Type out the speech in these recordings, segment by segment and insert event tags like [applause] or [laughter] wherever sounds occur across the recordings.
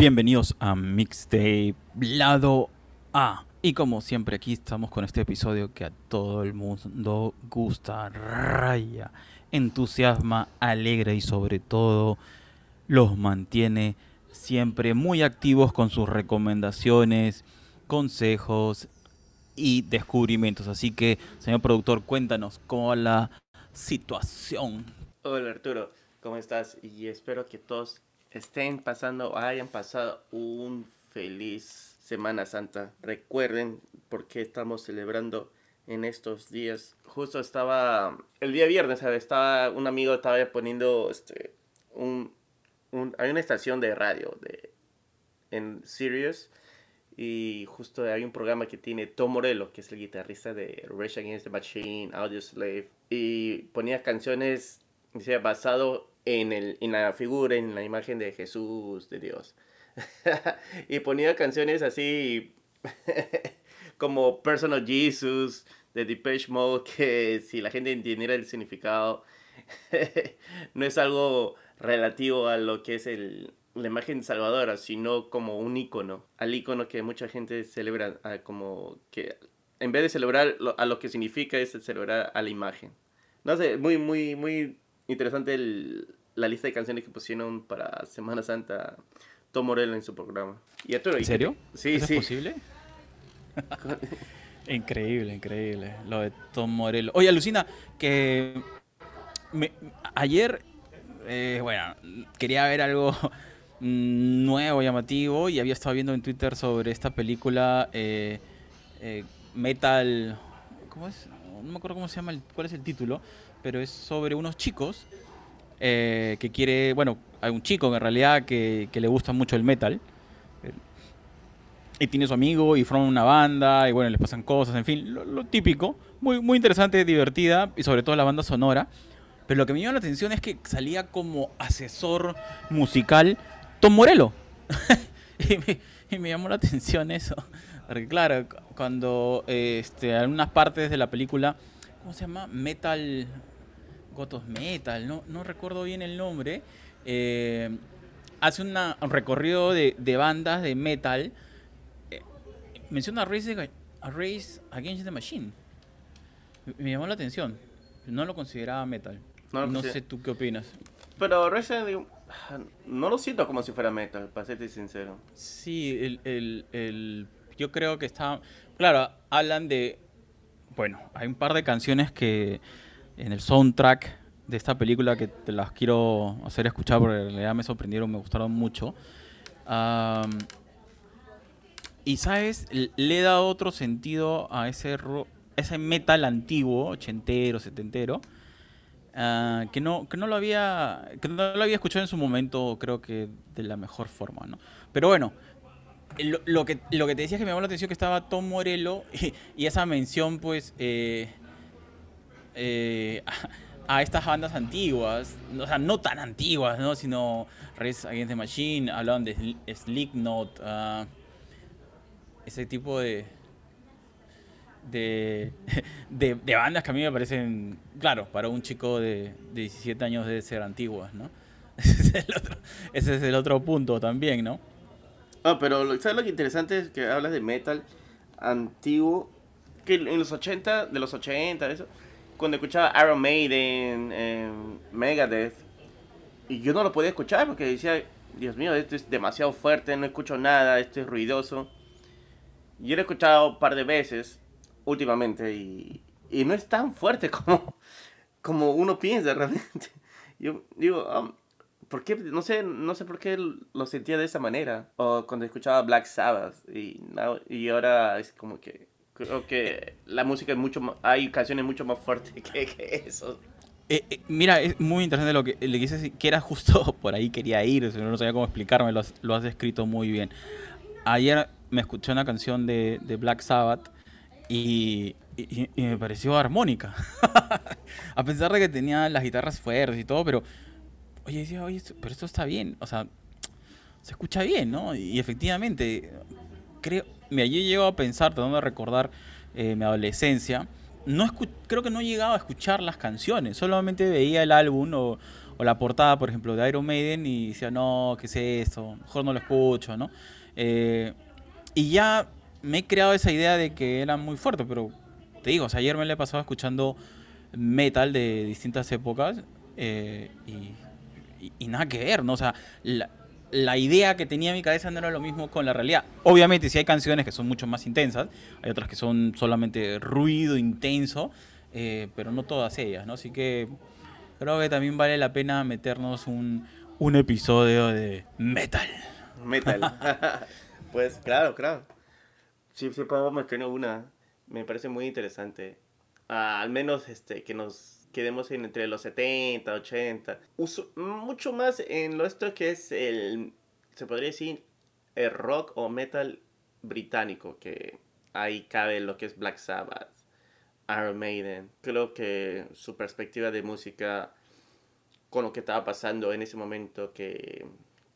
Bienvenidos a Mixtape Lado A. Y como siempre aquí estamos con este episodio que a todo el mundo gusta, raya, entusiasma, alegra y sobre todo los mantiene siempre muy activos con sus recomendaciones, consejos y descubrimientos. Así que, señor productor, cuéntanos cómo va la situación. Hola Arturo, ¿cómo estás? Y espero que todos estén pasando hayan pasado un feliz Semana Santa. Recuerden por qué estamos celebrando en estos días. Justo estaba el día viernes, estaba un amigo estaba poniendo este un, un hay una estación de radio de en Sirius y justo hay un programa que tiene Tom Morello, que es el guitarrista de Rage Against the Machine, Audio Slave, y ponía canciones, dice, basado en, el, en la figura, en la imagen de Jesús, de Dios. [laughs] y ponía canciones así [laughs] como Personal Jesus, de Depeche Mode, que si la gente entendiera el significado, [laughs] no es algo relativo a lo que es el, la imagen salvadora, sino como un icono, al icono que mucha gente celebra, como que en vez de celebrar a lo que significa es celebrar a la imagen. No sé, muy, muy, muy interesante la lista de canciones que pusieron para Semana Santa Tom Morello en su programa. ¿Y ¿En serio? Sí, sí. ¿Es posible? [laughs] increíble, increíble. Lo de Tom Morello. Oye, alucina que ayer, eh, bueno, quería ver algo [laughs] nuevo, llamativo, y había estado viendo en Twitter sobre esta película eh, eh, Metal... ¿Cómo es? No me acuerdo cómo se llama, cuál es el título, pero es sobre unos chicos eh, que quiere, bueno, hay un chico en realidad que, le gusta mucho el metal. y tiene su amigo y forman una banda y bueno, les pasan cosas, en fin, lo, típico. Muy, muy interesante, divertida y sobre todo la banda sonora. Pero lo que me llamó la atención es que salía como asesor musical Tom Morello. [laughs] y, me, llamó la atención eso. Porque claro, cuando este, algunas partes de la película, ¿cómo se llama? Metal, Gotos Metal, no, no recuerdo bien el nombre. Eh, hace un recorrido de, bandas de metal. Eh, menciona a Race, Against the Machine. Me, llamó la atención. No lo consideraba metal. No, sé tú qué opinas. Pero Race no lo siento como si fuera metal, para serte sincero. Sí, el, el, el, yo creo que está... Claro, hablan de... Bueno, hay un par de canciones que en el soundtrack de esta película que te las quiero hacer escuchar porque en realidad me sorprendieron, me gustaron mucho. y sabes, le dado otro sentido a ese, ese metal antiguo, ochentero, setentero, Ah, que, no, que, no lo había, que no lo había escuchado en su momento, creo que de la mejor forma, ¿no? Pero bueno, lo, que, lo que te decía es que me llamó la atención que estaba Tom Morello [laughs] y, esa mención, pues, eh, eh, [laughs] a, estas bandas antiguas, o sea, no tan antiguas, ¿no? Sino Res Against the Machine, hablaban de Slipknot, uh, ese tipo [laughs] de de, bandas que a mí me parecen, claro, para un chico de, 17 años debe ser antiguas, ¿no? [laughs] Ese es, el otro, ese es el otro punto también, ¿no? Ah, pero ¿sabes lo que interesante es que hablas de metal antiguo? Que en los 80, de los 80, eso, cuando escuchaba Iron Maiden, eh, Megadeth, y yo no lo podía escuchar porque decía, Dios mío, esto es demasiado fuerte, no escucho nada, esto es ruidoso. Yo lo he escuchado un par de veces últimamente y, y no es tan fuerte [laughs] como, como uno piensa realmente. Yo digo, um, ¿por qué? No sé, no sé por qué lo sentía de esa manera. O cuando escuchaba Black Sabbath y, y ahora es como que creo que la música es mucho más, hay canciones mucho más fuertes [laughs] que, que eso. Eh, eh, mira, es muy interesante lo que le dices, que era justo [laughs] por ahí quería ir, no sabía cómo explicarme, lo has, lo descrito muy bien. Ayer me escuché una canción de, de Black Sabbath y, me pareció armónica. [laughs] a pesar de que tenía las guitarras fuertes y todo, pero oye, decía, oye, pero esto está bien, o sea, se escucha bien, ¿no? Y efectivamente, creo, me allí llego a pensar, tratando de recordar eh, mi adolescencia, no creo que no llegaba a escuchar las canciones, solamente veía el álbum o, o la portada, por ejemplo, de Iron Maiden y decía, no, ¿qué es esto? Mejor no lo escucho, ¿no? Eh, y ya me he creado esa idea de que era muy fuerte, pero te digo, ayer me le he pasado escuchando metal de distintas épocas eh, y, nada que ver, ¿no? O sea, la, idea que tenía en mi cabeza no era lo mismo con la realidad. Obviamente, si hay canciones que son mucho más intensas, hay otras que son solamente ruido intenso, eh, pero no todas ellas, ¿no? Así que creo que también vale la pena meternos un, un episodio de metal. Metal. [laughs] pues claro, claro. Sí, sí podemos meter una. Me parece muy interesante. Ah, al menos este, que nos quedemos en entre los 70, 80. Uso, mucho más en lo esto que es el, se podría decir, el rock o metal británico, que ahí cabe lo que es Black Sabbath, Iron Maiden. Creo que su perspectiva de música con lo que estaba pasando en ese momento, que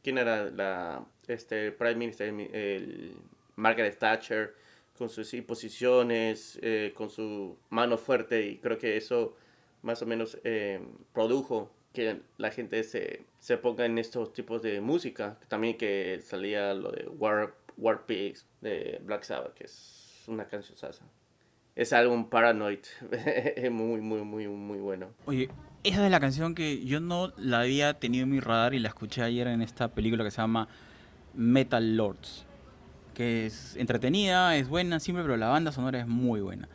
quién era la este Prime Minister, el Margaret Thatcher, con sus imposiciones, eh, con su mano fuerte, y creo que eso más o menos eh, produjo que la gente se, se, ponga en estos tipos de música. También que salía lo de War, War Pigs de Black Sabbath, que es una canción sasa. Es álbum Paranoid, [laughs] es muy, muy, muy, muy bueno. Oye, esa es la canción que yo no la había tenido en mi radar y la escuché ayer en esta película que se llama Metal Lords que es entretenida, es buena, simple, pero la banda sonora es muy buena.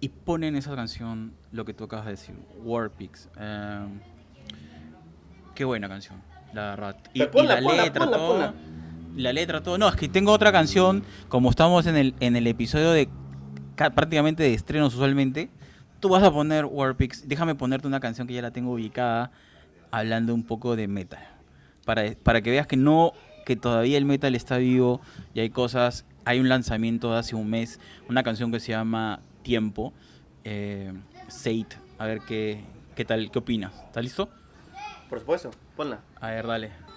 Y ponen esa canción, lo que tú acabas de decir, Warpix. Eh, qué buena canción, la verdad. Y, la letra, todo. La letra, todo. No, es que tengo otra canción, como estamos en el, en el episodio de prácticamente de estrenos usualmente, tú vas a poner Warpix. Déjame ponerte una canción que ya la tengo ubicada, hablando un poco de metal. Para, para que veas que no que todavía el metal está vivo y hay cosas. Hay un lanzamiento de hace un mes, una canción que se llama Tiempo, eh, Sate. A ver qué, qué tal, qué opinas. ¿Estás listo? Por supuesto, ponla. A ver, dale.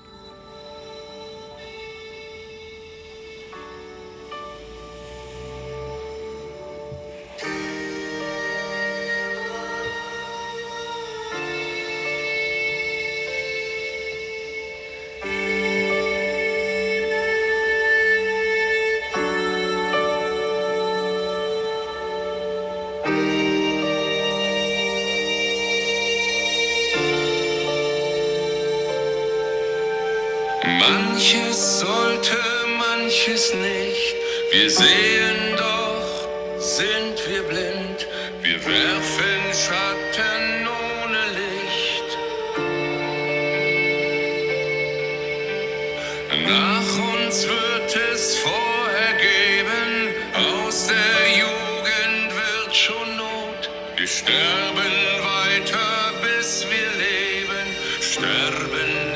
Sterben weiter, bis wir leben. Sterben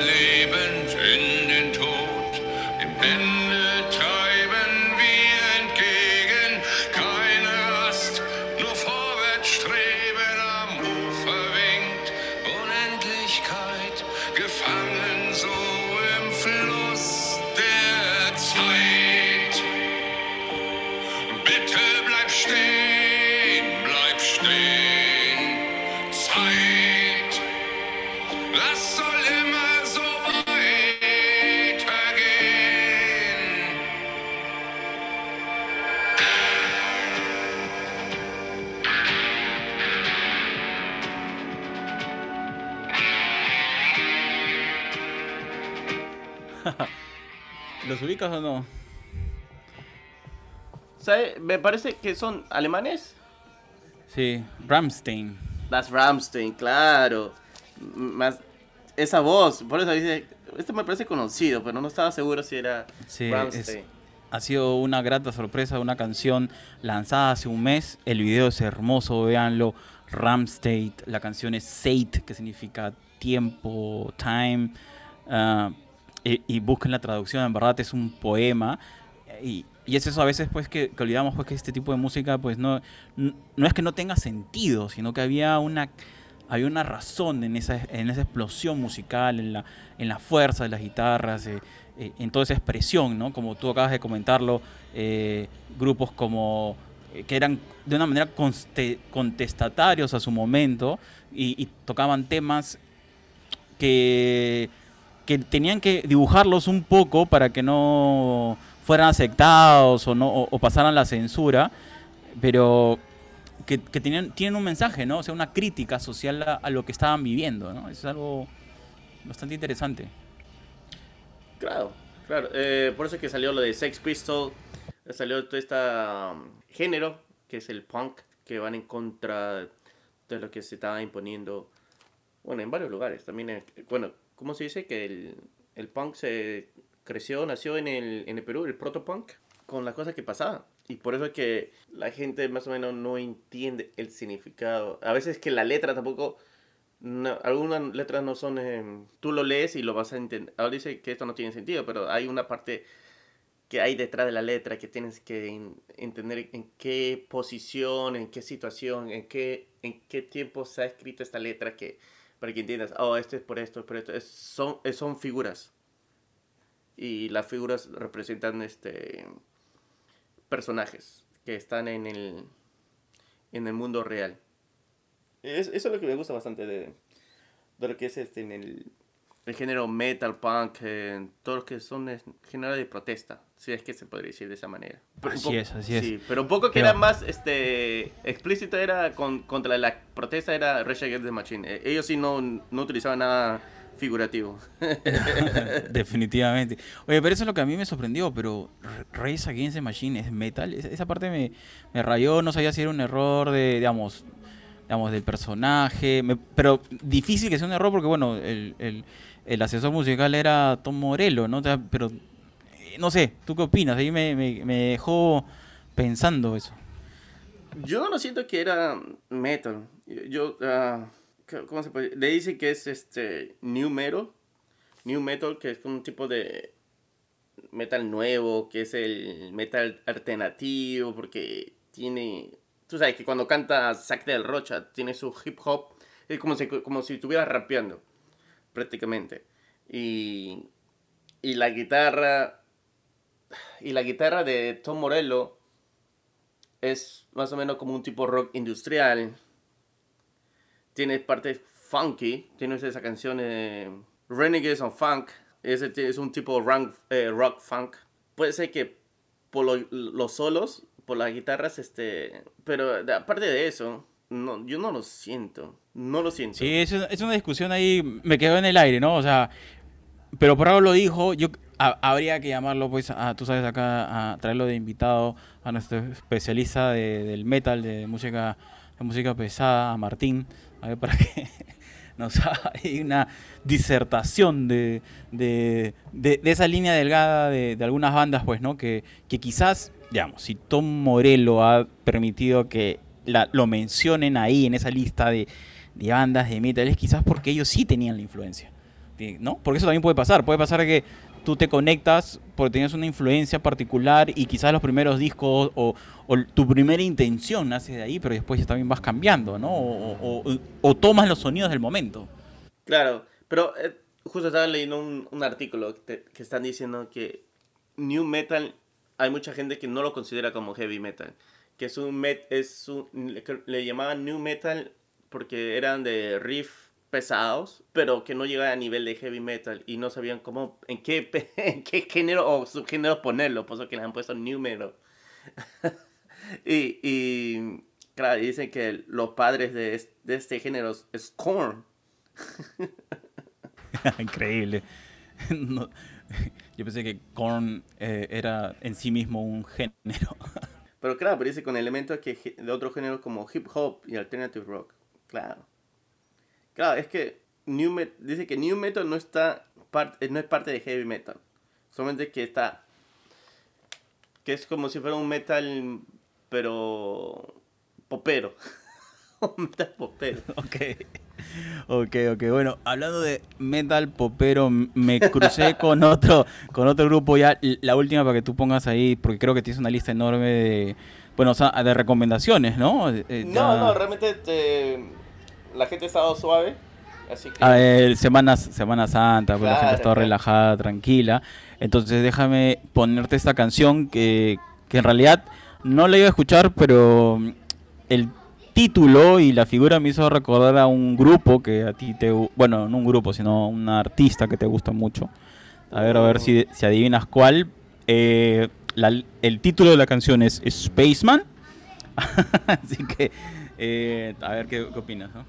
¿Los ubicas o no? ¿Sabe? Me parece que son alemanes. Sí, Ramstein. Las Ramstein, claro. Más esa voz, por eso dice, este me parece conocido, pero no estaba seguro si era Sí, Ramstein. es- ha sido una grata sorpresa, una canción lanzada hace un mes. El video es hermoso, véanlo. Ramstein, la canción es Sate, que significa tiempo, time. ah, y, busquen la traducción, en verdad es un poema. Y, y es eso a veces pues que, que olvidamos pues que este tipo de música pues no, no es que no tenga sentido, sino que había una había una razón en esa, en esa explosión musical, en la, en la fuerza de las guitarras, eh, eh, en toda esa expresión, ¿no? Como tú acabas de comentarlo, eh, grupos como eh, que eran de una manera contestatarios a su momento y tocaban temas que, que tenían que dibujarlos un poco para que no fueran aceptados o, no, pasaran la censura, pero que, tenían, tienen un mensaje, ¿no? O sea, una crítica social a, lo que estaban viviendo, ¿no? Eso es algo bastante interesante. Claro, claro. eh, por eso es que salió lo de Sex Pistol, salió todo este um, género, que es el punk, que van en contra de lo que se estaba imponiendo, bueno, en varios lugares. También, en- bueno, ¿cómo se dice? Que el, el punk se creció, nació en el, en el Perú, el protopunk, con las cosas que pasaban. Y por eso es que la gente más o menos no entiende el significado. A veces que la letra tampoco... Algunas letras no son... em, tú lo lees y lo vas a entender. Ahora dice que esto no tiene sentido, pero hay una parte que hay detrás de la letra que tienes que en- entender en qué posición, en qué situación, en qué, en qué tiempo se ha escrito esta letra que para que entiendas, oh, esto es por esto, es por esto. Es- son, son figuras. Y las figuras representan este personajes que están en el, en el mundo real. Es- eso es lo que me gusta bastante de, de lo que es este en el, el género metal, punk, eh, todo lo que son es género de protesta, si es que se podría decir de esa manera. Pero Así poco- es, así es. sí, pero un poco que Pero- era más este explícito era con, contra la protesta era Rage Against the Machine. Eh, Ellos sí no, no utilizaban nada figurativo. [laughs] [laughs] Definitivamente. Oye, pero eso es lo que a mí me sorprendió, pero R- Race Against the Machine es metal. Esa, parte me, me rayó, no sabía si era un error de, digamos, digamos del personaje. me- pero difícil que sea un error porque, bueno, el, el- el asesor musical era Tom Morello, ¿no? O sea, pero, no sé, ¿tú qué opinas? Ahí me, me, me dejó pensando eso. Yo no siento que era metal. Yo, c- ¿cómo se puede? Le dice que es este new metal. New metal, que es un tipo de metal nuevo, que es el metal alternativo, porque tiene... Tú sabes que cuando canta Zack del Rocha, tiene su hip hop, es como si, como si estuviera rapeando, prácticamente. Y, y la guitarra... Y la guitarra de Tom Morello es más o menos como un tipo rock industrial. Tiene partes funky. Tiene esa canción eh, Renegades on Funk. Ti- es un tipo eh, rock funk. Puede ser que por lo- los solos, por las guitarras, este... Pero aparte de eso, no, yo no lo siento. No lo siento. Sí, es una, es discusión ahí, me quedó en el aire, ¿no? O sea, pero por algo lo dijo, yo ha- habría que llamarlo, pues, a, tú sabes, acá, a traerlo de invitado a nuestro especialista de- del metal, de música, de música pesada, a Martín, a ver, para que [laughs] nos haga una disertación de, de, de- de esa línea delgada de, de algunas bandas, pues, ¿no? Que, que quizás, digamos, si Tom Morello ha permitido que la- lo mencionen ahí en esa lista de, de bandas de metal, es quizás porque ellos sí tenían la influencia. ¿No? Porque eso también puede pasar. Puede pasar que tú te conectas porque tienes una influencia particular y quizás los primeros discos o, tu primera intención nace de ahí, pero después también vas cambiando, ¿no? O, tomas los sonidos del momento. Claro, pero eh, justo estaba leyendo un, un artículo que están diciendo que New Metal, hay mucha gente que no lo considera como heavy metal. Que es un met, es un, le, le llamaban New Metal porque eran de riff pesados, pero que no llegaban a nivel de heavy metal y no sabían cómo, en qué, [laughs] en qué género o subgénero ponerlo, por eso que le han puesto New Metal. [laughs] y, y, claro, dicen que los padres de, es- de este género es Korn. [laughs] Increíble. No, yo pensé que Korn eh, era en sí mismo un género. Pero claro, pero dice con elementos que, de otros géneros como hip hop y alternative rock. Claro. Claro, es que new met- dice que new metal no está eh, no es parte de heavy metal. Solamente que está que es como si fuera un metal pero popero. [laughs] un metal popero. [laughs] Ok. Ok, ok. Bueno, hablando de metal popero, me crucé [laughs] con otro, con otro grupo ya, la última para que tú pongas ahí, porque creo que tienes una lista enorme de, bueno, o sea, de recomendaciones, ¿no? Eh, eh, ya- No, no, realmente este, la gente ha estado suave, así que ver, Semana, Semana Santa, pues la gente Claro, está claro. relajada, tranquila. Entonces déjame ponerte esta canción que, que en realidad no la iba a escuchar, pero mm, el título y la figura me hizo recordar a un grupo que a ti te... Bueno, no un grupo, sino un artista que te gusta mucho. A ver, a ver si, si adivinas cuál. Eh, la- el título de la canción es Spaceman. [laughs] Así que, eh, a ver qué, qué opinas, ¿no?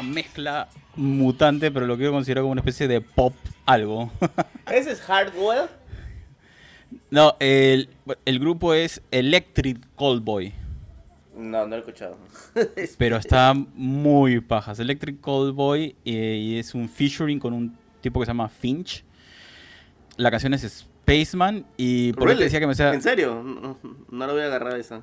Una mezcla mutante, pero lo quiero considerar como una especie de pop algo. [laughs] ¿Ese es Hardwell? no, el, el grupo es Electric Cold Boy. No, no lo he escuchado. [laughs] Pero está muy pajas. Electric Cold Boy eh, y es un featuring con un tipo que se llama Finch. La canción es Spaceman y por Really? decía que me sea... ¿En serio? No, no lo había agarrado esa.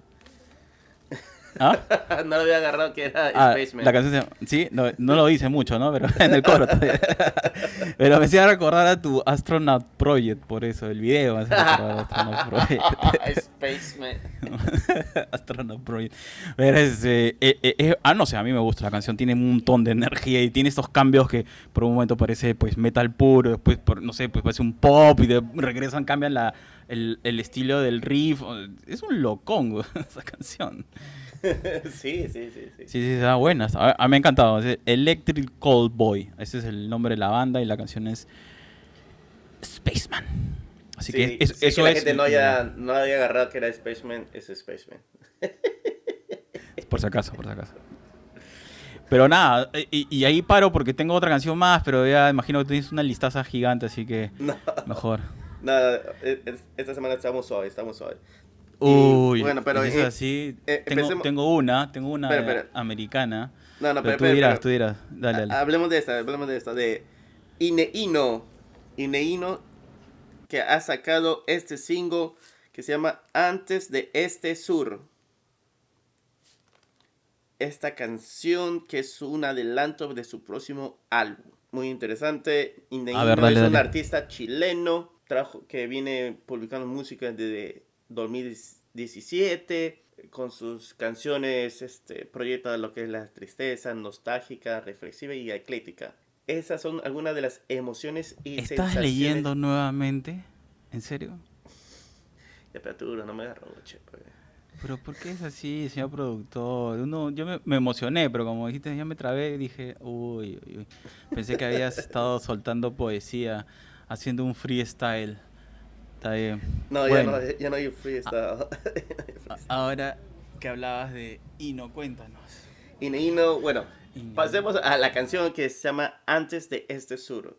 ¿Ah? [laughs] no lo había agarrado que era Ah, Spaceman. la canción se Sí, no, no lo dice mucho, ¿no? Pero [laughs] en el coro todavía. [laughs] Pero me hacía recordar a tu Astronaut Project, por eso. El video me hacía recordar a Astronaut Project. Spaceman. Astronaut Project. Pero es, eh, eh, eh, ah, no sé, a mí me gusta la canción. Tiene un montón de energía y tiene estos cambios que por un momento parece pues metal puro, después, por, no sé, pues parece un pop y de, regresan, cambian la, el, el estilo del riff. Es un locón, esa canción. [laughs] sí, sí, sí, sí. Sí, sí, está buena. A, a mí me ha encantado. Es Electric Cold Boy. Ese es el nombre de la banda y la canción es Spaceman. Así Sí, que es- sí eso que la es. gente no, haya, no había agarrado que era Spaceman, es Spaceman. [laughs] Por si acaso, por si acaso. Pero nada, y, y ahí paro porque tengo otra canción más, pero ya imagino que tienes una listaza gigante, así que [laughs] No, mejor. no, es- esta semana estamos suaves, estamos suaves. Y, Uy, bueno, pero, eso eh, es así. eh, tengo, una, tengo una americana. No, no, pero pero, tú dirás, tú dirás. Dale, dale. Ha- Hablemos de esta, hablemos de esta, de Ineino. Ineino, que ha sacado este single que se llama Antes de Este Sur. Esta canción que es un adelanto de su próximo álbum. Muy interesante. Ineino A ver, dale, es un artista chileno trajo, que viene publicando música desde 2017 con sus canciones este, proyecta lo que es la tristeza, nostálgica, reflexiva y ecléctica. Esas son algunas de las emociones y ¿Estás sensaciones- leyendo nuevamente? ¿En serio? Tú, no me agarró, che, pues. Pero ¿por qué es así, señor productor? Uno, yo me, me emocioné, pero como dijiste, ya me trabé y dije, uy, uy, uy. Pensé que habías estado soltando poesía, haciendo un freestyle. Está bien. No, Bueno, ya no, ya no hay freestyle. [laughs] a- ahora que hablabas de Ino, cuéntanos. Ineino, bueno, pasemos a la canción que se llama Antes de este sur.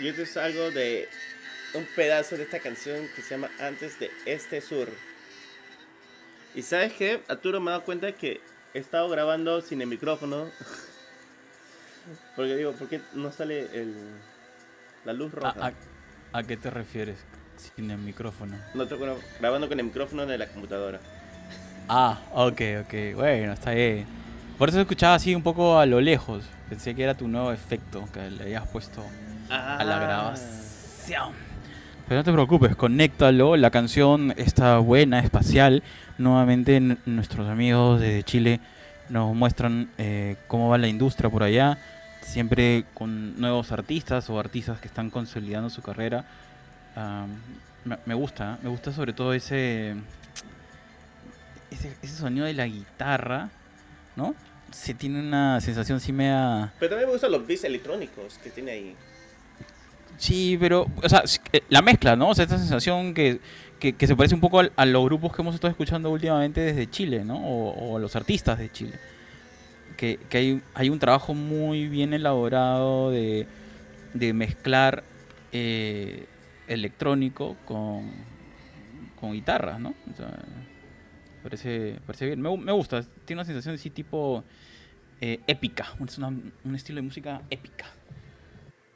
Y esto es algo de un pedazo de esta canción que se llama Antes de Este Sur. Y sabes qué, Arturo me ha dado cuenta que he estado grabando sin el micrófono. [laughs] Porque digo, ¿por qué no sale el, la luz ¿A, roja? a- a qué te refieres? Sin el micrófono. No estoy gra- grabando con el micrófono de la computadora. Ah, ok, ok. Bueno, está bien. Por eso escuchaba así un poco a lo lejos. Pensé que era tu nuevo efecto que le habías puesto a la Ah. grabación. Pero no te preocupes, conéctalo. La canción está buena, espacial. Nuevamente nuestros amigos desde Chile nos muestran eh, cómo va la industria por allá. Siempre con nuevos artistas o artistas que están consolidando su carrera. Ah, me, me gusta, me gusta sobre todo ese, ese ese sonido de la guitarra, ¿no? Se tiene una sensación así media... Pero también me gustan los beats electrónicos que tiene ahí. Sí, pero, o sea, eh, la mezcla, ¿no? O sea, esta sensación que, que, se parece un poco a los grupos que hemos estado escuchando últimamente desde Chile, ¿no? O, a los artistas de Chile. Que, que hay, hay un trabajo muy bien elaborado de, de mezclar eh, electrónico con, con guitarras, ¿no? O sea, parece, parece bien. Me, me gusta, tiene una sensación así tipo eh, épica, es una- un estilo de música épica.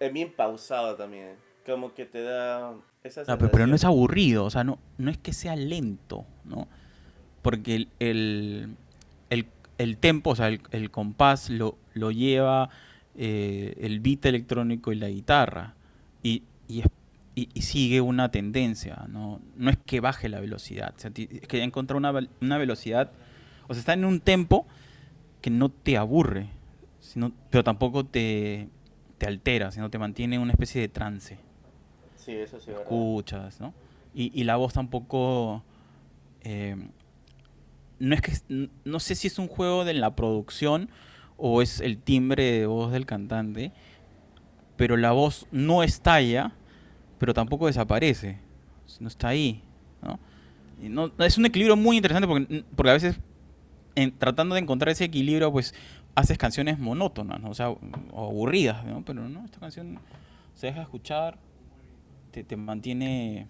Es bien pausado también. Como que te da esa Ah, pero, pero no es aburrido, o sea, no, no es que sea lento, ¿no? Porque el, el, el, el tempo, o sea, el, el compás lo, lo lleva eh, el beat electrónico y la guitarra. Y, y, es- y- y sigue una tendencia, ¿no? No es que baje la velocidad, o sea, ti- es que encontrar una, una velocidad, o sea, está en un tempo que no te aburre, sino, pero tampoco te, te altera, sino te mantiene en una especie de trance Sí, eso sí, ¿verdad? escuchas, ¿no? Y, y la voz tampoco... eh, no es que... No sé si es un juego de la producción o es el timbre de voz del cantante, pero la voz no estalla, pero tampoco desaparece. No está ahí, ¿no? Y no- es un equilibrio muy interesante porque, porque a veces en- tratando de encontrar ese equilibrio, pues haces canciones monótonas. O sea, aburridas, ¿no? Pero no, esta canción se deja escuchar, te, te mantiene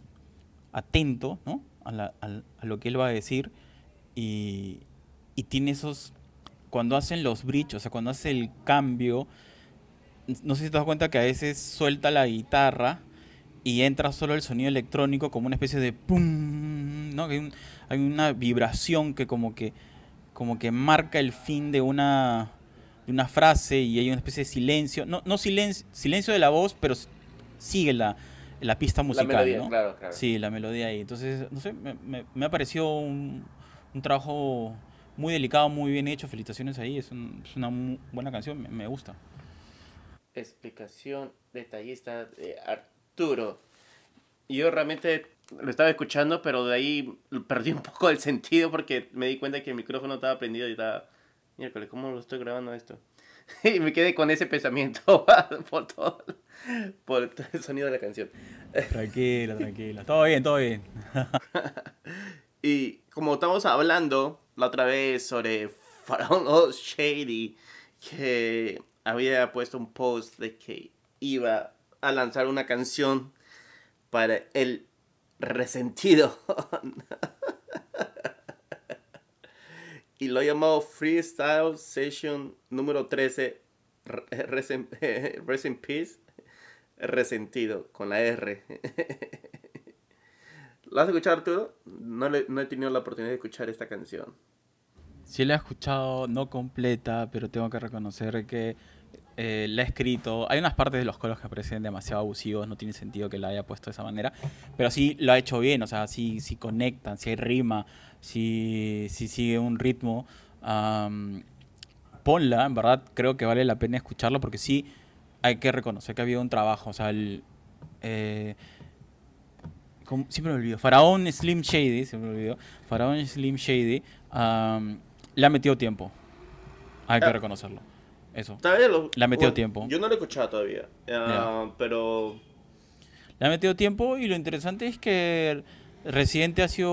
atento, ¿no? A, la- a lo que él va a decir y, y tiene esos... Cuando hacen los bridges, o sea, cuando hace el cambio, no sé si te das cuenta que a veces suelta la guitarra y entra solo el sonido electrónico como una especie de pum, ¿no? Hay, hay una vibración que como que como que marca el fin de una de una frase y hay una especie de silencio, no no silencio, silencio de la voz, pero sigue la, la pista musical, melodía, ¿no? claro, claro. Sí, la melodía ahí. Entonces, no sé, me, me, me ha parecido un, un trabajo muy delicado, muy bien hecho. Felicitaciones ahí, es, un- es una buena canción, me, me gusta. explicación detallista de Arturo. Yo realmente lo estaba escuchando, pero de ahí perdí un poco el sentido porque me di cuenta que el micrófono estaba prendido y estaba, miércoles, ¿cómo lo estoy grabando esto? [laughs] Y me quedé con ese pensamiento [laughs] por todo, por todo el sonido de la canción. [laughs] Tranquila, tranquila. Todo bien, todo bien. Y como estamos hablando la otra vez sobre Faraón o Shady, que había puesto un post de que iba a lanzar una canción para el resentido. Y lo llamó Freestyle Session número 13, [laughs] Re- [laughs] Rest in- Peace, resentido, con la R. [laughs] ¿Lo has escuchado, Arturo? No, no he tenido la oportunidad de escuchar esta canción. Sí la he escuchado, no completa, pero tengo que reconocer que eh, la he escrito. Hay unas partes de los coros que parecen demasiado abusivos, no tiene sentido que la haya puesto de esa manera, pero sí lo ha hecho bien, o sea, sí, sí conectan, sí hay rima, sí, sí sigue un ritmo. ponla, en verdad creo que vale la pena escucharlo porque sí hay que reconocer que ha habido un trabajo, o sea, el... eh, siempre me olvido. Faraón Slim Shady, siempre me olvido. Faraón Slim Shady am, le ha metido tiempo. Hay que reconocerlo. Eso. Todavía lo- Le ha metido bueno, tiempo. Yo no lo he escuchado todavía. ah, Pero Le ha metido tiempo y lo interesante es que Residente ha sido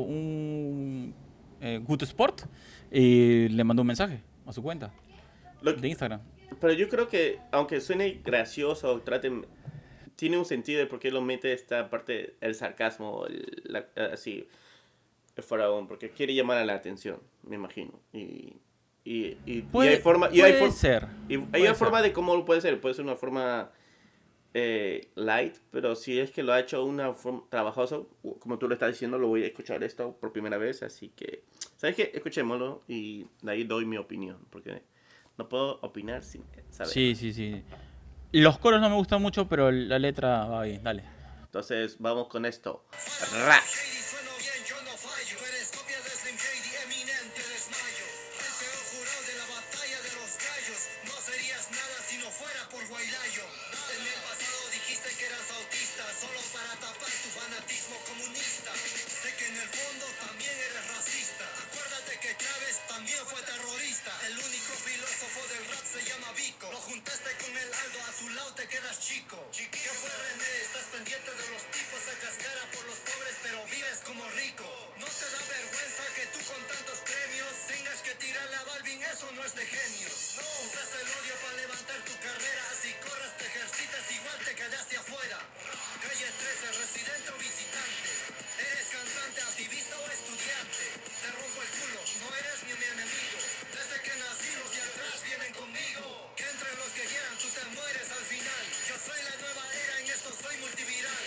un eh, good sport y le mandó un mensaje a su cuenta lo- de Instagram. Pero yo creo que, aunque suene gracioso, traten. tiene un sentido de por qué lo mete esta parte, el sarcasmo, el- la- así, el faraón, porque quiere llamar a la atención, me imagino. Y, y, y, y Puede, hay forma, y hay puede for- ser. y hay forma de cómo lo puede ser. Puede ser una forma eh, light, pero si es que lo ha hecho una forma trabajoso, como tú lo estás diciendo, lo voy a escuchar esto por primera vez. Así que, ¿sabes qué? Escuchémoslo y de ahí doy mi opinión, porque no puedo opinar sin saber. Sí, sí, sí. Los coros no me gustan mucho, pero la letra va bien, dale. Entonces, vamos con esto. Ra. Guaylayo. En el pasado dijiste que eras autista, solo para tapar tu fanatismo comunista. Sé que en el fondo también eres racista. Acuérdate que Chávez también fue terrorista. El único filósofo del rap se llama Vico. Lo juntaste con el Aldo, a su lado te quedas chico. ¿Qué fue René? Estás pendiente de los tipos, sacas cara por los pobres, pero vives como rico. ¿No te da vergüenza que tú con tantos premios tengas que tirarle a Balvin? Eso no es de genios. No usas el odio para levantar tu carrera. Si corres, te ejercitas, igual te quedaste afuera. Calle 13, residente o visitante. Eres cantante, activista o estudiante. Te rompo el culo, no eres ni mi enemigo. Desde que nací, los de atrás vienen conmigo. Que entre los que quieran, tú te mueres al final. Yo soy la nueva era, en esto soy multiviral.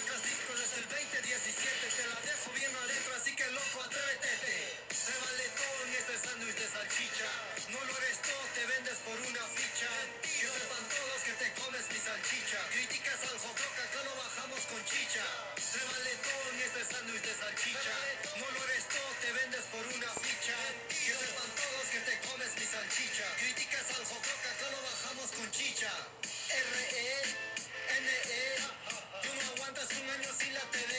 No sacas discos desde el 2017. Te la dejo bien adentro, así que loco, atrévete. Se vale todo en este sándwich de salchicha. No lo eres todo, te vendes por una ficha. Que sepan todos que te comes mi salchicha. Criticas al Jococa, acá lo bajamos con chicha. Se vale todo en este sándwich de salchicha. No lo eres todo, te vendes por una ficha. Que sepan todos que te comes mi salchicha. Criticas al Jococa, acá lo bajamos con chicha. R-E-N-E. Tú no aguantas un año sin la TV.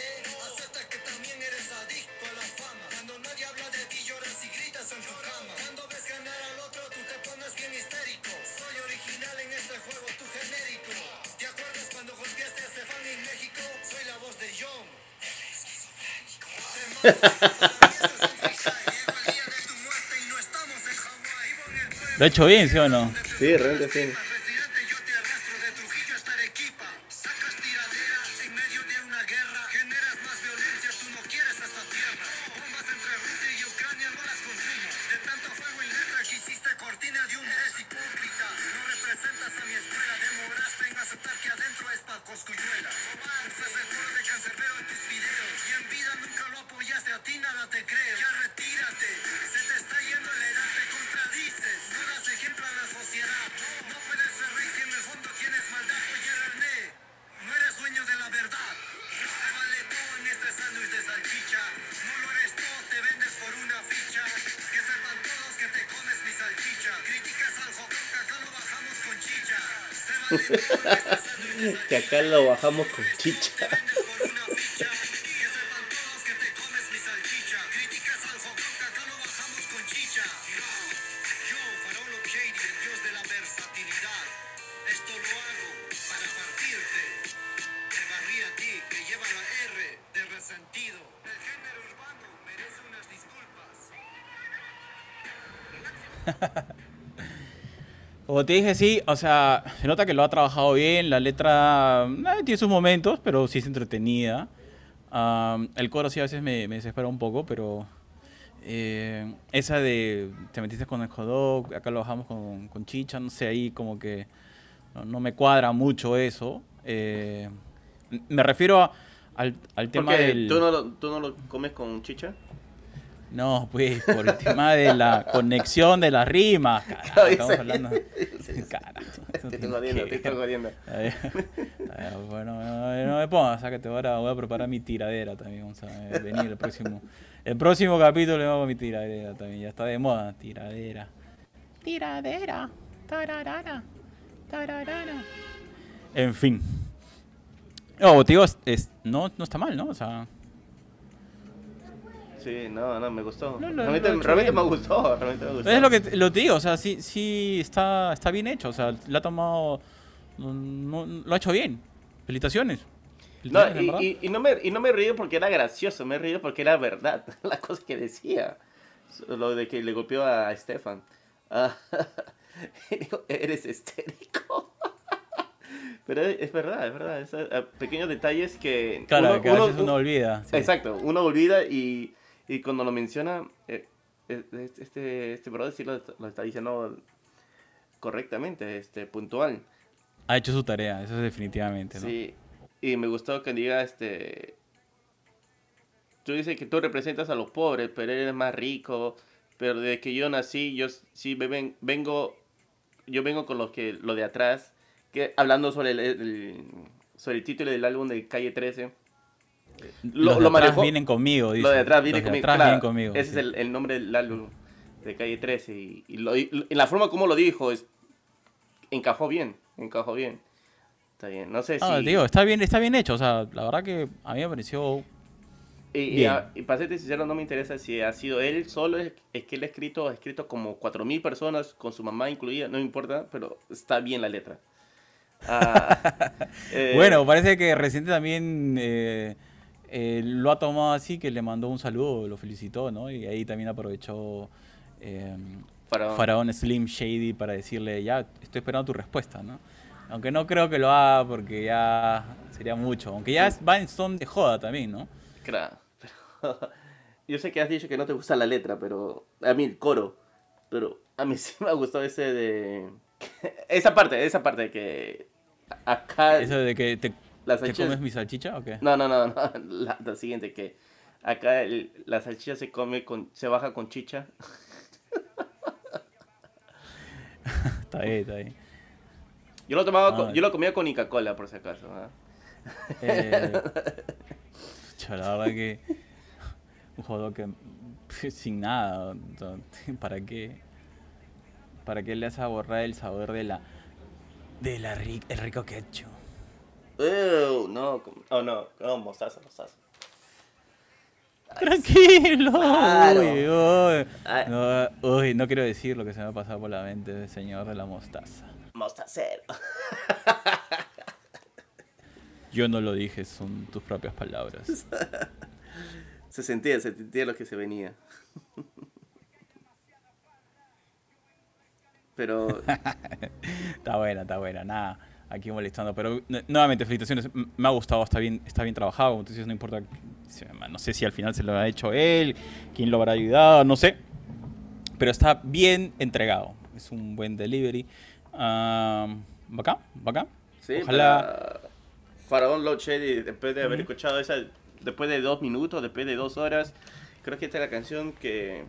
Acepta que también eres adicto a la fama. Cuando nadie habla de ti, lloras y gritas en tu cama. Cuando ves ganar al otro, tú te pones bien histérico. Soy original en este juego, tú genérico. ¿Te acuerdas cuando golpeaste a Estefan en México? Soy la voz de John. El pueblo ¿Lo he hecho bien, sí o no? Sí, realmente sí. La R de resentido. El género urbano merece unas disculpas. Como te dije, sí, o sea, se nota que lo ha trabajado bien, la letra eh, tiene sus momentos, pero sí es entretenida. Am, el coro sí a veces me, me desespera un poco, pero eh, esa de te metiste con el hot acá lo bajamos con, con chicha, no sé, ahí como que no, no me cuadra mucho eso. Eh, me refiero a- al, al tema del... ¿tú no, lo, tú no lo comes con chicha. No, pues, por el tema de la conexión de las rimas. Carajo, estamos hablando. [laughs] Carajo. Te estoy jodiendo, te estoy jodiendo. [laughs] Bueno, no, no me pongas, sácate ahora, voy a preparar mi tiradera también. Vamos a venir el próximo. El próximo capítulo le hago mi tiradera también. Ya está de moda, tiradera. Tiradera. Tararara. Tararara. En fin. No, te digo, es- no, no está mal, ¿no? O sea, Sí, no, no, me gustó. No, lo- realmente realmente me gustó. [laughs] Realmente me gustó. Es lo que lo digo, o sea, sí, sí está, está bien hecho, o sea, lo ha tomado, no- no- lo ha hecho bien. Felicitaciones. No, y, verdad. y, y no me, y no me río porque era gracioso, me río porque era verdad, [laughs] la cosa que decía. Lo de que le golpeó a Stefan. Ah, [laughs] eres histérico. Pero es, verdad, es verdad. es, eh, pequeños detalles que. Claro, uno- que a uno- veces uno olvida. sí. Exacto, uno olvida y, y cuando lo menciona, eh, eh, este, este brother sí lo, lo está diciendo correctamente, este, puntual. Ha hecho su tarea, eso es definitivamente, ¿no? Sí, y me gustó que diga, este, tú dices que tú representas a los pobres, pero eres más rico, pero desde que yo nací, yo sí ven- vengo, yo vengo con los que, lo de atrás, que hablando sobre el, el- sobre el título del álbum de Calle 13. Los de atrás vienen conmigo, dice. Lo de atrás viene Los de conmigo. atrás claro, vienen conmigo. Ese sí. es el, el nombre del álbum de Calle 13. Y, y lo- y la forma como lo dijo es, encajó bien, encajó bien. Está bien, no sé si... Ah, te digo, está bien, está bien hecho. O sea, la verdad que a mí me pareció. y, y, a- y para serte sincero, no me interesa si ha sido él solo, es, es que él ha escrito, ha escrito como 4.000 personas, con su mamá incluida, no me importa, pero está bien la letra. Ah, [laughs] eh, Bueno, parece que reciente también eh, eh, lo ha tomado así, que le mandó un saludo, lo felicitó, ¿no? Y ahí también aprovechó eh, Faraón. Faraón Slim Shady para decirle, ya, estoy esperando tu respuesta, ¿no? Aunque no creo que lo haga porque ya sería mucho. Aunque ya es- va en son de joda también, ¿no? Claro, pero [laughs] yo sé que has dicho que no te gusta la letra, pero a mí el coro, pero a mí [laughs] sí me ha gustado ese de [laughs] esa parte, esa parte de que acá Eso de que te, ¿te comes mi salchicha o qué? no, no, no, no, [laughs] la, la siguiente que acá el- la salchicha se come con se baja con chicha. [laughs] Está bien, está bien. Yo lo tomaba con- Ah. yo lo comía con Inca Cola por si acaso, ¿ah? Eh, [laughs] pucha, la verdad que un que sin nada, ¿para qué? ¿Para qué le hace borrar el sabor de la de la ri- el rico ketchup? Ew, no, oh no, no, mostaza, mostaza. Tranquilo. Claro. Uy, uy. Ay. No, uy, no quiero decir lo que se me ha pasado por la mente del señor de la mostaza. Mostacero. [laughs] Yo no lo dije, son tus propias palabras. [laughs] Se sentía, se sentía lo que se venía. [laughs] Pero Está buena, está buena, nada, aquí molestando. Pero nu- nuevamente, felicitaciones, me ha gustado, está bien, está bien trabajado. Entonces no importa, no sé si al final se lo ha hecho él, quién lo habrá ayudado, no sé. Pero está bien entregado, es un buen delivery. Ah, bacán, bacán. Sí, Ojalá. para Faraón Shady, después de haber escuchado esa, después de dos minutos, después de dos horas, creo que esta es la canción que,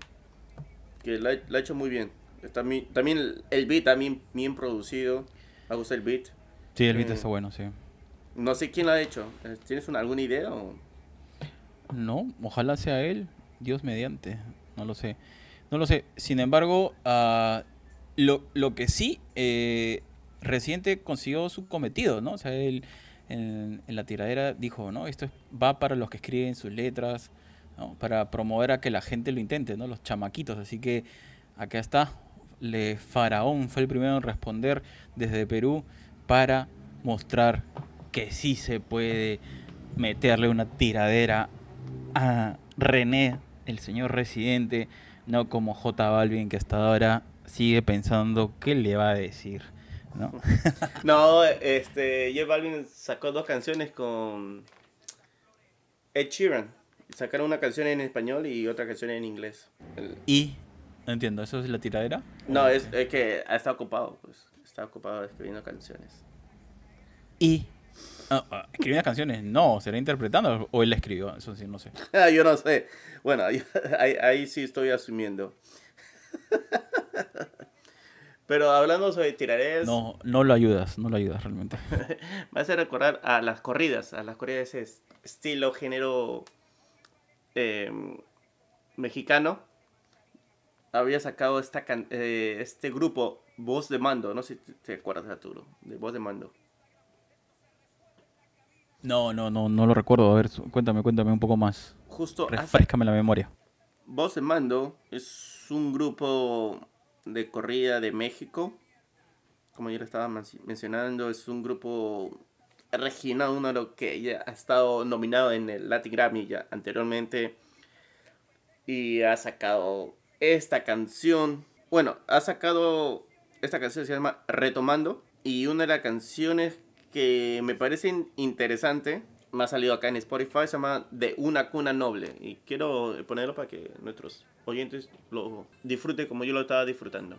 que la, la ha hecho muy bien. Está mi- también el beat también bien producido. Me gusta el beat. Sí, el beat Mm. está bueno, sí. No sé quién lo ha hecho. Eh, ¿Tienes una, alguna idea? O? No, ojalá sea él, Dios mediante, no lo sé. No lo sé. Sin embargo, ah, lo, lo que sí, eh, reciente consiguió su cometido, ¿no? O sea, él en, en la tiradera dijo, ¿no? Esto es- va para los que escriben sus letras, ¿no? Para promover a que la gente lo intente, ¿no? Los chamaquitos. Así que acá está. Le Faraón fue el primero en responder desde Perú para mostrar que sí se puede meterle una tiradera a René, el señor residente, no como J Balvin que hasta ahora sigue pensando qué le va a decir, ¿no? [laughs] No, este, J Balvin sacó dos canciones con Ed Sheeran. Sacaron una canción en español y otra canción en inglés. El- y no entiendo, ¿eso es la tiradera? No, es, es que está ocupado, pues. Está ocupado escribiendo canciones. Y ah, ah, escribiendo canciones, no, será interpretando o él la escribió, eso sí no sé. [laughs] Ah, Yo no sé. Bueno, ahí, [laughs] ahí- ahí sí estoy asumiendo. [laughs] Pero hablando sobre tiraderas, No, no lo ayudas, no lo ayudas realmente. me hace recordar a las corridas, a las corridas de ese es- estilo, género eh, mexicano. Había sacado esta eh, este grupo, Voz de Mando, no sé si te- acuerdas, Arturo, de Voz de Mando. No, no, no, no lo recuerdo. A ver, cuéntame, cuéntame un poco más. Justo hace Refrescame la memoria. Voz de Mando es un grupo de corrida de México. Como yo le estaba men- mencionando, es un grupo regional, uno de los que ya ha estado nominado en el Latin Grammy ya anteriormente. Y ha sacado esta canción. Bueno, ha sacado esta canción se llama Retomando. Y una de las canciones que me parece interesante. Me ha salido acá en Spotify, se llama De una cuna noble. Y quiero ponerlo para que nuestros oyentes lo disfruten como yo lo estaba disfrutando.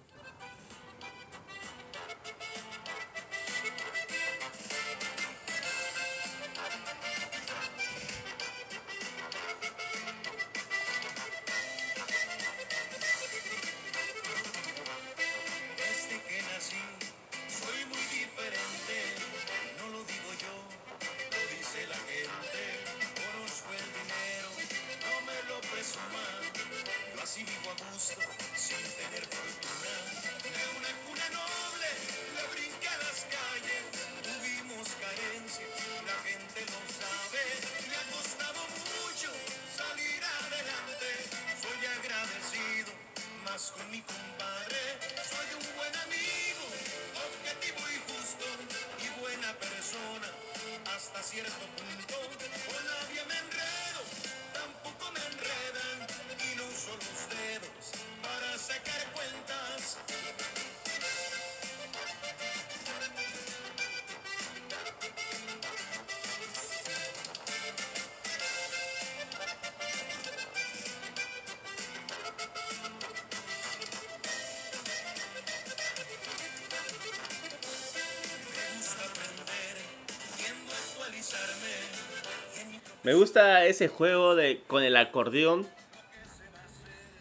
Me gusta ese juego de con el acordeón.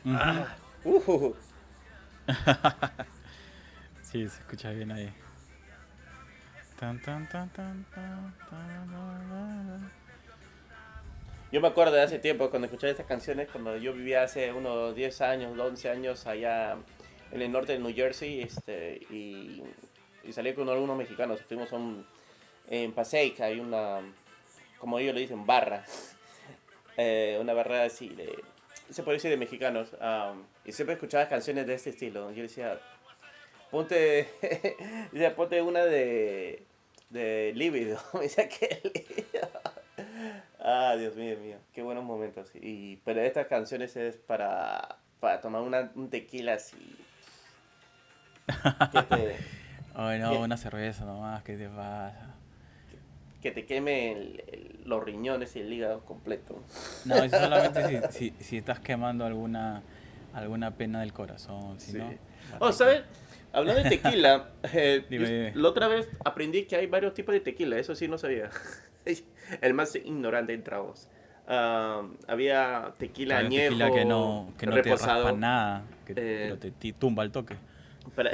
Ah, uh, [laughs] Sí, se escucha bien ahí. Tan, tan, tan, tan, tan, tan, la, la, la. Yo me acuerdo de hace tiempo cuando escuchaba estas canciones, cuando yo vivía hace unos 10 años, 11 años allá en el norte de New Jersey, este, y, y salí con algunos mexicanos. Fuimos a un, en hay una, como ellos le dicen, barra. Eh, una barra así de, se puede decir de mexicanos. um, y siempre escuchaba canciones de este estilo. Yo decía, ponte, [laughs] decía, ponte una de, de Líbido. [laughs] Me decía, ¿qué Líbido? Ah, Dios mío, mío, qué buenos momentos. Y, pero estas canciones es para, para tomar una, un tequila así. Que te, [laughs] Ay, no, una cerveza nomás, ¿qué te pasa? que te queme el- el- los riñones y el hígado completo. No, eso solamente [laughs] si, si, si estás quemando alguna alguna pena del corazón, si Sí. no... Oh, ¿sabes? Hablando de tequila, [laughs] eh, Dime, yo- dime. la otra vez aprendí que hay varios tipos de tequila, eso sí no sabía. [laughs] El más ignorante en tragos. Ah, había tequila un añejo, tequila que no, que no te reposado. raspa nada, que, Eh, pero te, te tumba el toque. Pero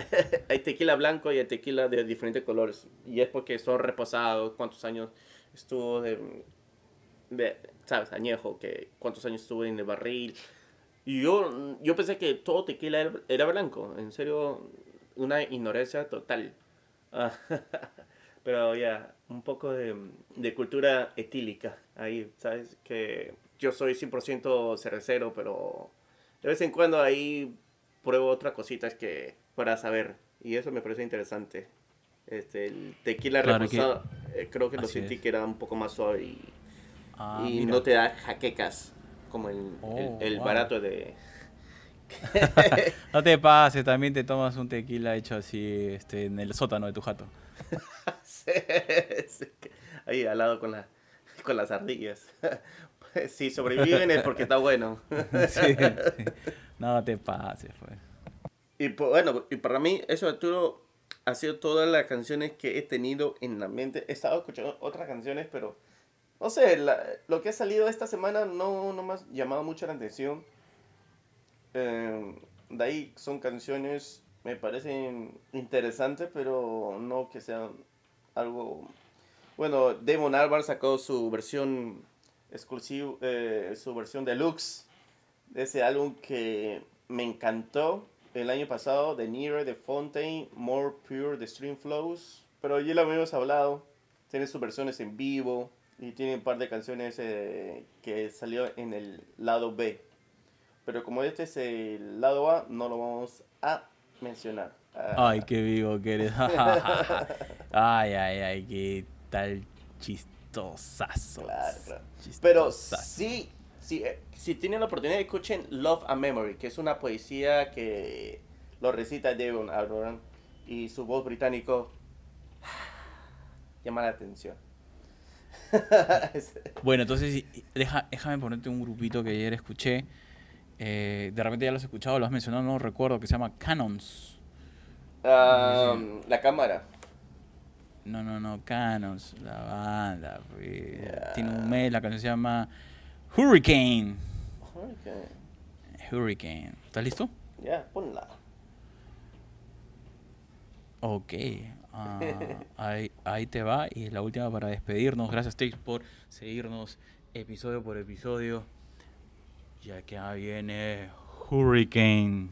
hay tequila blanco y hay tequila de diferentes colores. Y es porque son reposados, cuántos años estuvo de, de, ¿sabes? Añejo, que cuántos años estuvo en el barril. Y yo, yo pensé que todo tequila era, blanco. En serio, una ignorancia total. Ah, [laughs] Pero ya, un poco de, de cultura etílica ahí, ¿sabes? Que yo soy 100% cervecero, pero de vez en cuando ahí pruebo otras cositas que para saber. Y eso me parece interesante. Este, el tequila Claro que- reposado, eh, creo que lo Así sentí es. que era un poco más suave y, Ah, y no te da jaquecas como el, Oh, el, el wow. barato de... [laughs] No te pases, también te tomas un tequila hecho así este, en el sótano de tu jato. [laughs] Ahí al lado con, la, con las ardillas. [laughs] Pues, si sobreviven es porque está bueno. Sí, sí. No te pases, pues. Y po- bueno, y para mí eso Arturo ha sido todas las canciones que he tenido en la mente. He estado escuchando otras canciones, pero no sé, la- lo que ha salido esta semana no, no me ha llamado mucho la atención. Eh, de ahí son canciones, me parecen interesantes, pero no que sean algo... Bueno, Damon Albarn sacó su versión exclusiva, eh, su versión deluxe de ese álbum que me encantó el año pasado, The Nearer the Fountain, More Pure the Stream Flows. Pero ya lo habíamos hablado, tiene sus versiones en vivo y tiene un par de canciones eh, que salió en el lado B. Pero como este es el lado A, no lo vamos a mencionar. Ah, Ay, qué vivo que eres. [laughs] ay, ay, ay, qué tal chistosazo. Claro, claro. Pero sí, sí, eh, si tienen la oportunidad, escuchen Love and Memory, que es una poesía que lo recita Devon Albarn y su voz británico. [sighs] llama la atención. [laughs] Bueno, entonces deja, déjame ponerte un grupito que ayer escuché. Eh, de repente ya lo has escuchado, lo has mencionado, no recuerdo, que se llama Canons. Um, la cámara. No, no, no, Canons, la banda. pues. Tiene un mes, la canción se llama Hurricane. Ok, Hurricane. ¿Estás listo? Ya, ponla. Ok. ah, [laughs] ahí, ahí te va. Y la última para despedirnos. Gracias, Tex, por seguirnos episodio por episodio. Ya que ahí viene Hurricane.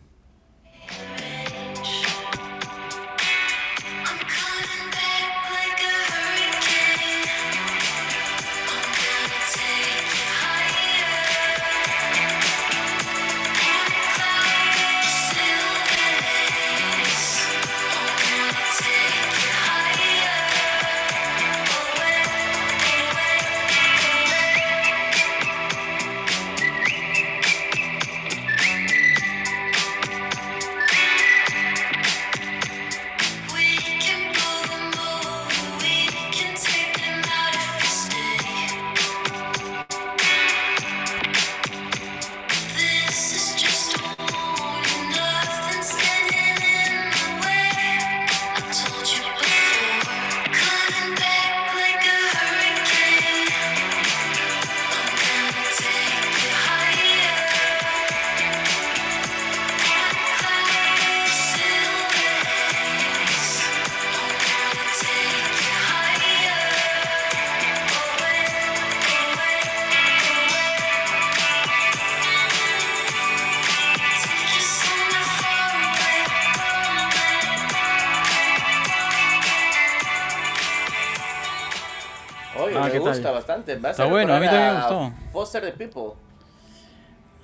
Hace Está bueno, a mí también me a gustó. Foster the People.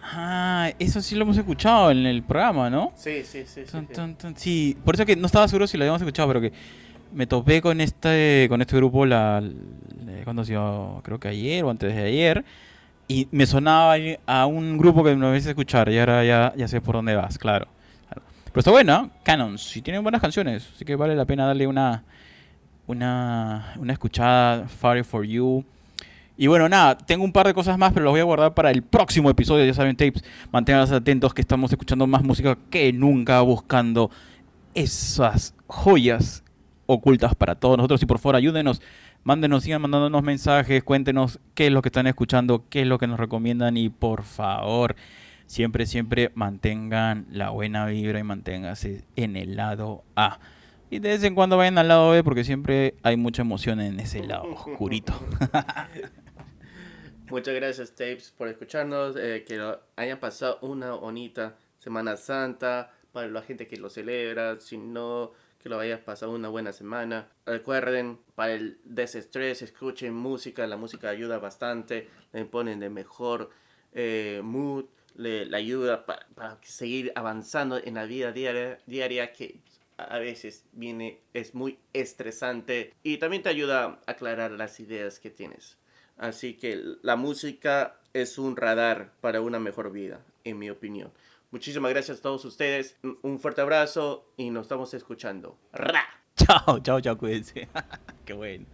Ah, eso sí lo hemos escuchado en el programa, ¿no? Sí, sí, sí. Tun, sí. tun, tun. Sí, por eso que no estaba seguro si lo habíamos escuchado, pero que me topé con este con este grupo la, la- ¿cuándo ha sido? Creo que ayer o antes de ayer y me sonaba a un grupo que me habías escuchar y ahora ya, ya sé por dónde vas, claro. claro. Pero está buena, Canons, y tienen buenas canciones, así que vale la pena darle una una una escuchada Fire for You. Y bueno, nada, tengo un par de cosas más, pero los voy a guardar para el próximo episodio. Ya saben, tapes, manténganse atentos que estamos escuchando más música que nunca, buscando esas joyas ocultas para todos nosotros. Y por favor, ayúdenos, mándenos, sigan mandándonos mensajes, cuéntenos qué es lo que están escuchando, qué es lo que nos recomiendan. Y por favor, siempre, siempre mantengan la buena vibra y manténganse en el lado A. Y de vez en cuando vayan al lado B porque siempre hay mucha emoción en ese lado oscurito. [laughs] Muchas gracias, Tapes, por escucharnos. eh, que lo- hayan pasado una bonita Semana Santa. Para la gente que lo celebra. Si no, que lo hayas pasado una buena semana. Recuerden, para el desestrés, escuchen música. La música ayuda bastante. Le ponen de mejor eh, mood. Le, ayuda para, para seguir avanzando en la vida diaria, diaria que a veces viene, es muy estresante. Y también te ayuda a aclarar las ideas que tienes. Así que la música es un radar para una mejor vida, en mi opinión. Muchísimas gracias a todos ustedes. Un- fuerte abrazo y nos estamos escuchando. ¡Ra! chao, chao, chao, cuídense. [laughs] Qué bueno.